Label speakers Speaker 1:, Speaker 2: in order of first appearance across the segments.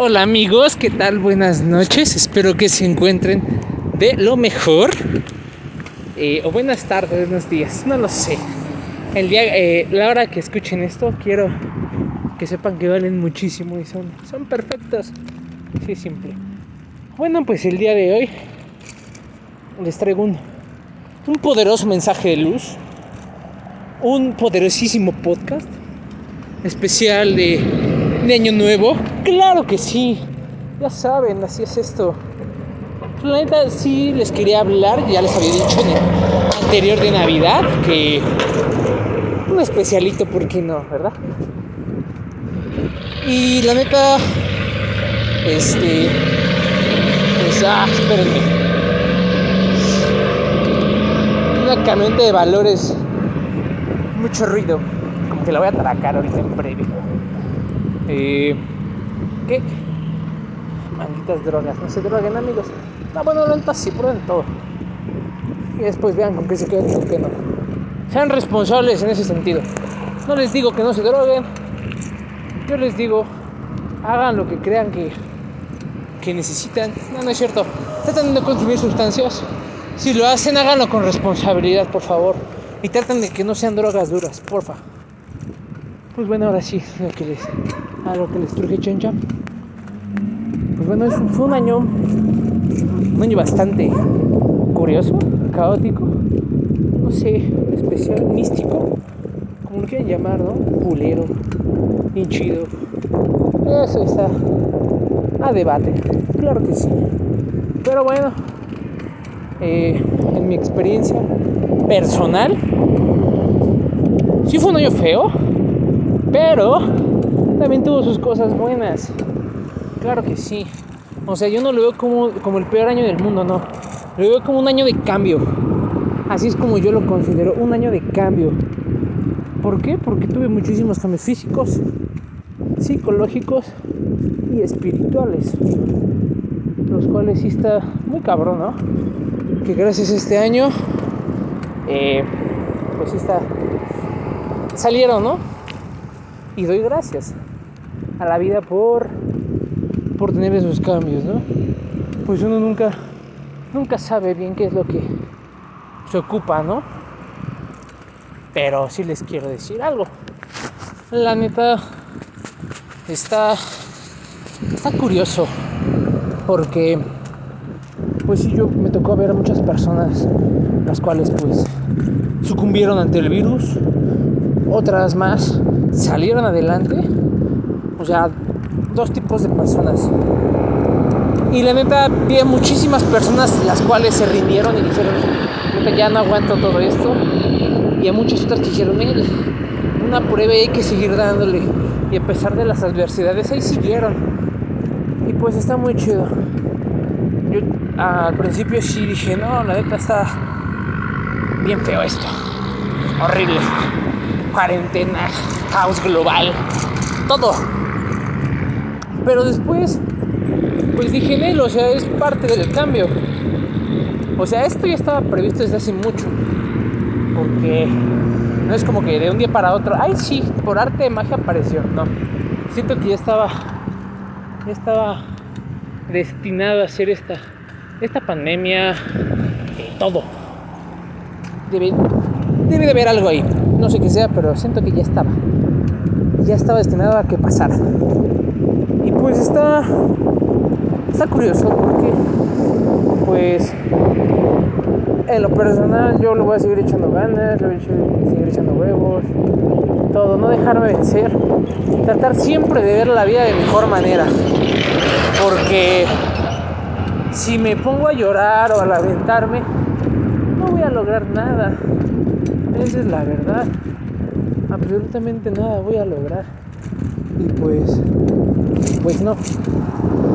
Speaker 1: Hola amigos, ¿qué tal? Buenas noches, espero que se encuentren de lo mejor. Eh, o buenas tardes, buenos días, no lo sé. El día, eh, la hora que escuchen esto, quiero que sepan que valen muchísimo y son, son perfectos. Sí, simple. Bueno, pues el día de hoy les traigo un, un poderoso mensaje de luz, un poderosísimo podcast especial de, de Año Nuevo. Claro que sí, ya saben, así es esto. La neta sí les quería hablar, ya les había dicho en el anterior de Navidad que un especialito, ¿por qué no, verdad? Y la neta, este, pues, ah, espérenme. Una camioneta de valores, mucho ruido, como que la voy a atracar ahorita en breve. Eh, ¿Qué? Malditas drogas, no se droguen amigos. No, bueno, la neta sí, prueben todo. Y después vean con qué se quedan y con qué no. Sean responsables en ese sentido. No les digo que no se droguen. Yo les digo, hagan lo que crean que, que necesitan. No, no es cierto. Traten de consumir sustancias. Si lo hacen, háganlo con responsabilidad, por favor. Y traten de que no sean drogas duras, porfa. Pues bueno, ahora sí, lo que les, a lo que les truje chencha. Pues bueno, fue un año, un año bastante curioso, caótico, no sé, especial, místico, como lo quieran llamar, ¿no? Culero, bien chido. Eso está a debate, claro que sí. Pero bueno, eh, en mi experiencia personal, sí fue un año feo, pero también tuvo sus cosas buenas. Claro que sí. O sea, yo no lo veo como, como el peor año del mundo, no. Lo veo como un año de cambio. Así es como yo lo considero, un año de cambio. ¿Por qué? Porque tuve muchísimos cambios físicos, psicológicos y espirituales. Los cuales sí está muy cabrón, ¿no? Que gracias a este año, eh, pues sí está... Salieron, ¿no? Y doy gracias a la vida por, por tener esos cambios, ¿no? Pues uno nunca, nunca sabe bien qué es lo que se ocupa, ¿no? Pero sí les quiero decir algo. La neta está, está curioso porque pues sí yo me tocó ver a muchas personas las cuales pues sucumbieron ante el virus, otras más salieron adelante, o sea, dos tipos de personas. Y la neta vi a muchísimas personas las cuales se rindieron y dijeron, neta ya no aguanto todo esto. Y a muchas otras que dijeron, una prueba y hay que seguir dándole. Y a pesar de las adversidades, ahí siguieron. Y pues está muy chido. Yo al principio sí dije, no, la neta está bien feo esto. Horrible. Cuarentena, caos global, todo. Pero después, pues dije, Nel, o sea, es parte del cambio. O sea, esto ya estaba previsto desde hace mucho. Porque no es como que de un día para otro, ay sí, por arte de magia apareció. No. Siento que ya estaba. Ya estaba destinado a hacer esta. Esta pandemia. Eh, todo. Debe, debe de haber algo ahí. No sé qué sea, pero siento que ya estaba. Ya estaba destinado a que pasara. Y pues está. Está curioso porque. Pues en lo personal yo lo voy a seguir echando ganas, lo voy a seguir echando huevos, todo, no dejarme vencer, tratar siempre de ver la vida de mejor manera, porque si me pongo a llorar o a lamentarme, no voy a lograr nada, esa es la verdad, absolutamente nada voy a lograr, y pues, pues no,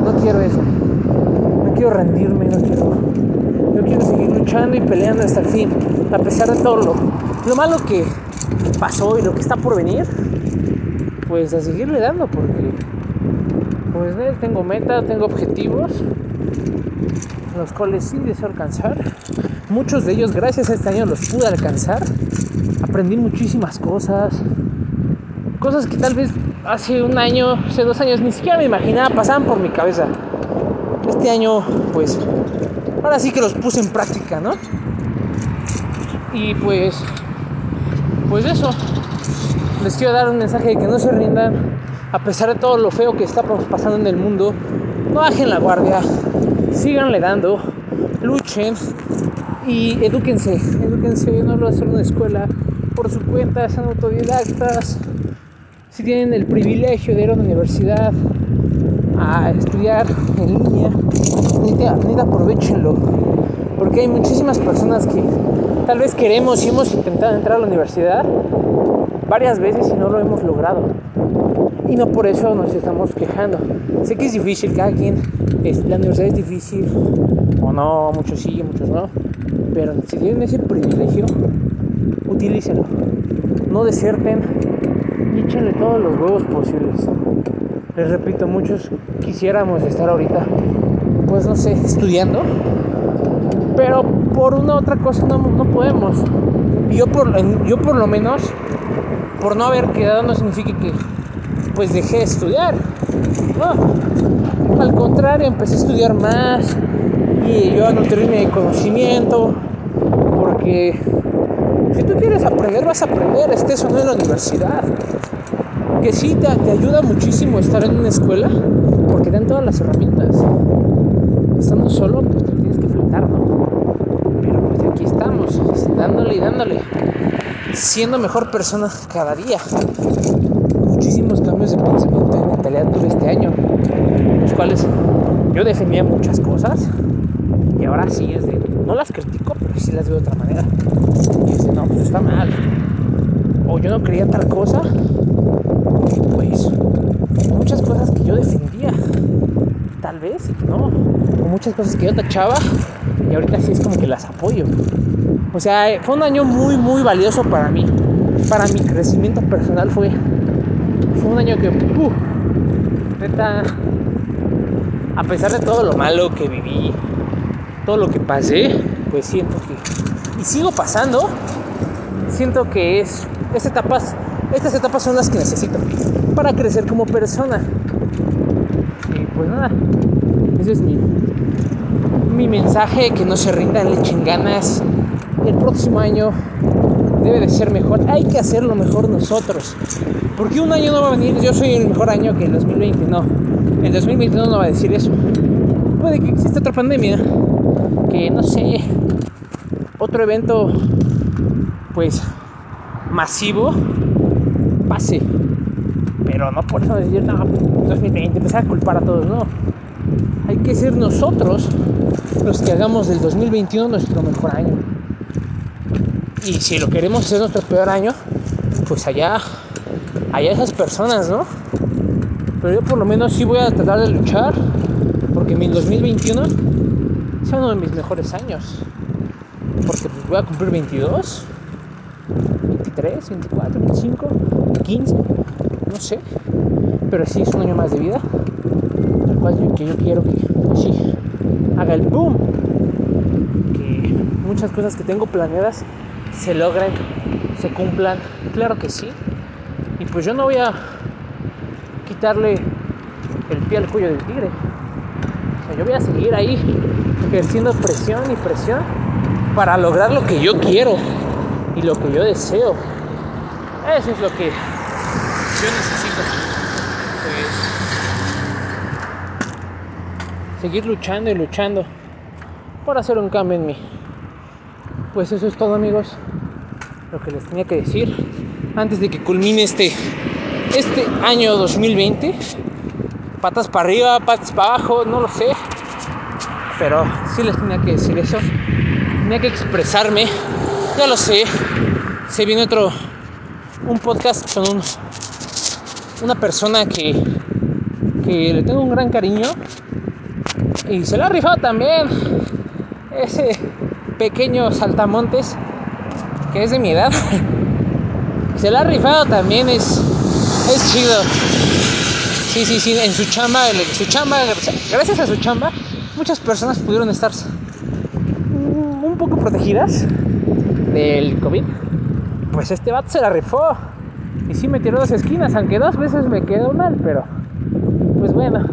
Speaker 1: no quiero eso, no quiero rendirme, no quiero yo quiero seguir luchando y peleando hasta el fin, a pesar de todo lo, lo malo que pasó y lo que está por venir, pues a seguirle dando porque pues ¿ves? tengo metas, tengo objetivos, los cuales sí deseo alcanzar. Muchos de ellos gracias a este año los pude alcanzar. Aprendí muchísimas cosas, cosas que tal vez hace un año, hace dos años, ni siquiera me imaginaba, pasaban por mi cabeza. Este año, pues, ahora sí que los puse en práctica, ¿no? Y pues, pues eso, les quiero dar un mensaje de que no se rindan, a pesar de todo lo feo que está pasando en el mundo, no bajen la guardia, síganle dando, luchen y edúquense, edúquense, no lo hacen en una escuela por su cuenta, sean autodidactas, si tienen el privilegio de ir a una universidad a estudiar en línea, ni aprovechenlo, porque hay muchísimas personas que tal vez queremos y hemos intentado entrar a la universidad varias veces y no lo hemos logrado. Y no por eso nos estamos quejando. Sé que es difícil, cada quien, la universidad es difícil, o no, muchos sí, muchos no, pero si tienen ese privilegio, utilícenlo. No deserten y échenle todos los huevos posibles. Les repito, muchos quisiéramos estar ahorita, pues no sé, estudiando, pero por una otra cosa no, no podemos. Y yo por, yo por lo menos, por no haber quedado, no significa que pues dejé de estudiar. No, al contrario, empecé a estudiar más y yo a nutrirme de conocimiento, porque si tú quieres aprender, vas a aprender, estés o no en la universidad. Que sí, te, te ayuda muchísimo estar en una escuela porque dan todas las herramientas. Estando solo, pues te tienes que fletar, ¿no? Pero pues aquí estamos, dándole y dándole, siendo mejor persona cada día. Muchísimos cambios de pensamiento y mentalidad tuve este año, los cuales yo defendía muchas cosas y ahora sí es de, no las critico, pero sí las veo de otra manera no, pues está mal. O yo no creía tal cosa. Pues muchas cosas que yo defendía. Tal vez, no. O muchas cosas que yo tachaba. Y ahorita sí es como que las apoyo. O sea, fue un año muy, muy valioso para mí. Para mi crecimiento personal fue. Fue un año que. Uh. A pesar de todo lo malo que viví, todo lo que pasé, pues siento que. Y sigo pasando, siento que es estas etapas, estas etapas son las que necesito para crecer como persona. Y pues nada, ese es mi, mi mensaje, que no se rindan, le echen ganas. El próximo año debe de ser mejor, hay que hacerlo mejor nosotros. Porque un año no va a venir, yo soy el mejor año que el 2020, no. El 2021 no va a decir eso. Puede que exista otra pandemia, que no sé, otro evento pues masivo pase. Pero no por eso decir, no, 2020, empezar a culpar a todos, no. Hay que ser nosotros los que hagamos del 2021 nuestro mejor año. Y si lo queremos hacer nuestro peor año, pues allá, allá esas personas, ¿no? Pero yo por lo menos sí voy a tratar de luchar porque mi 2021 sea uno de mis mejores años. Porque pues voy a cumplir 22 23, 24, 25, 15, no sé. Pero sí es un año más de vida. Al cual yo, que yo quiero que pues sí haga el boom. Que muchas cosas que tengo planeadas se logren, se cumplan. Claro que sí. Y pues yo no voy a quitarle el pie al cuello del tigre. Yo voy a seguir ahí ejerciendo presión y presión para lograr lo que yo quiero y lo que yo deseo. Eso es lo que yo necesito. Pues seguir luchando y luchando por hacer un cambio en mí. Pues eso es todo amigos. Lo que les tenía que decir antes de que culmine este este año 2020. Patas para arriba, patas para abajo, no lo sé. Pero sí les tenía que decir eso. Tenía que expresarme ya lo sé. Se viene otro. Un podcast con una persona que, que le tengo un gran cariño. Y se lo ha rifado también. Ese pequeño saltamontes que es de mi edad. Se lo ha rifado también. Es, es chido. Sí, sí, sí. En su chamba, su chamba, gracias a su chamba, muchas personas pudieron estar un poco protegidas del COVID, pues este vato se la rifó. Y sí me tiró dos esquinas, aunque dos veces me quedó mal, pero pues bueno.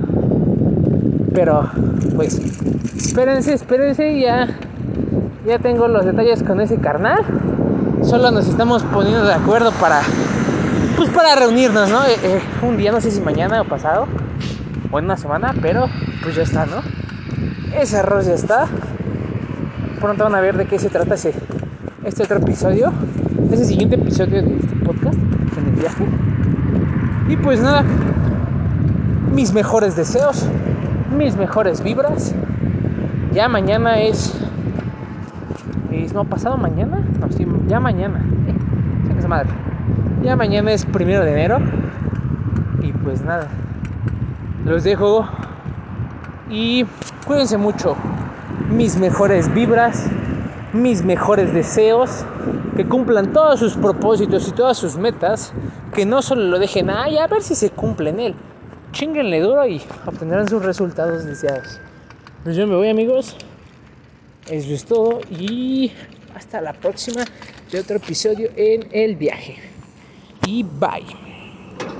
Speaker 1: Pero pues espérense, espérense, ya, ya tengo los detalles con ese carnal. Solo nos estamos poniendo de acuerdo para pues para reunirnos, ¿no? Eh, eh, un día, no sé si mañana o pasado, o en una semana, pero pues ya está, ¿no? Ese arroz ya está. Pronto van a ver de qué se trata ese, este otro episodio, ese siguiente episodio de este podcast, en el viaje. Y pues nada, mis mejores deseos, mis mejores vibras. Ya mañana es. es no, pasado mañana. No, sí, ya mañana. Eh, madre. Ya mañana es primero de enero. Y pues nada. Los dejo. Y cuídense mucho. Mis mejores vibras. Mis mejores deseos. Que cumplan todos sus propósitos y todas sus metas. Que no solo lo dejen ahí a ver si se cumplen él. Chinguenle duro y obtendrán sus resultados deseados. Pues yo me voy amigos. Eso es todo. Y hasta la próxima de otro episodio en el viaje. Y bye.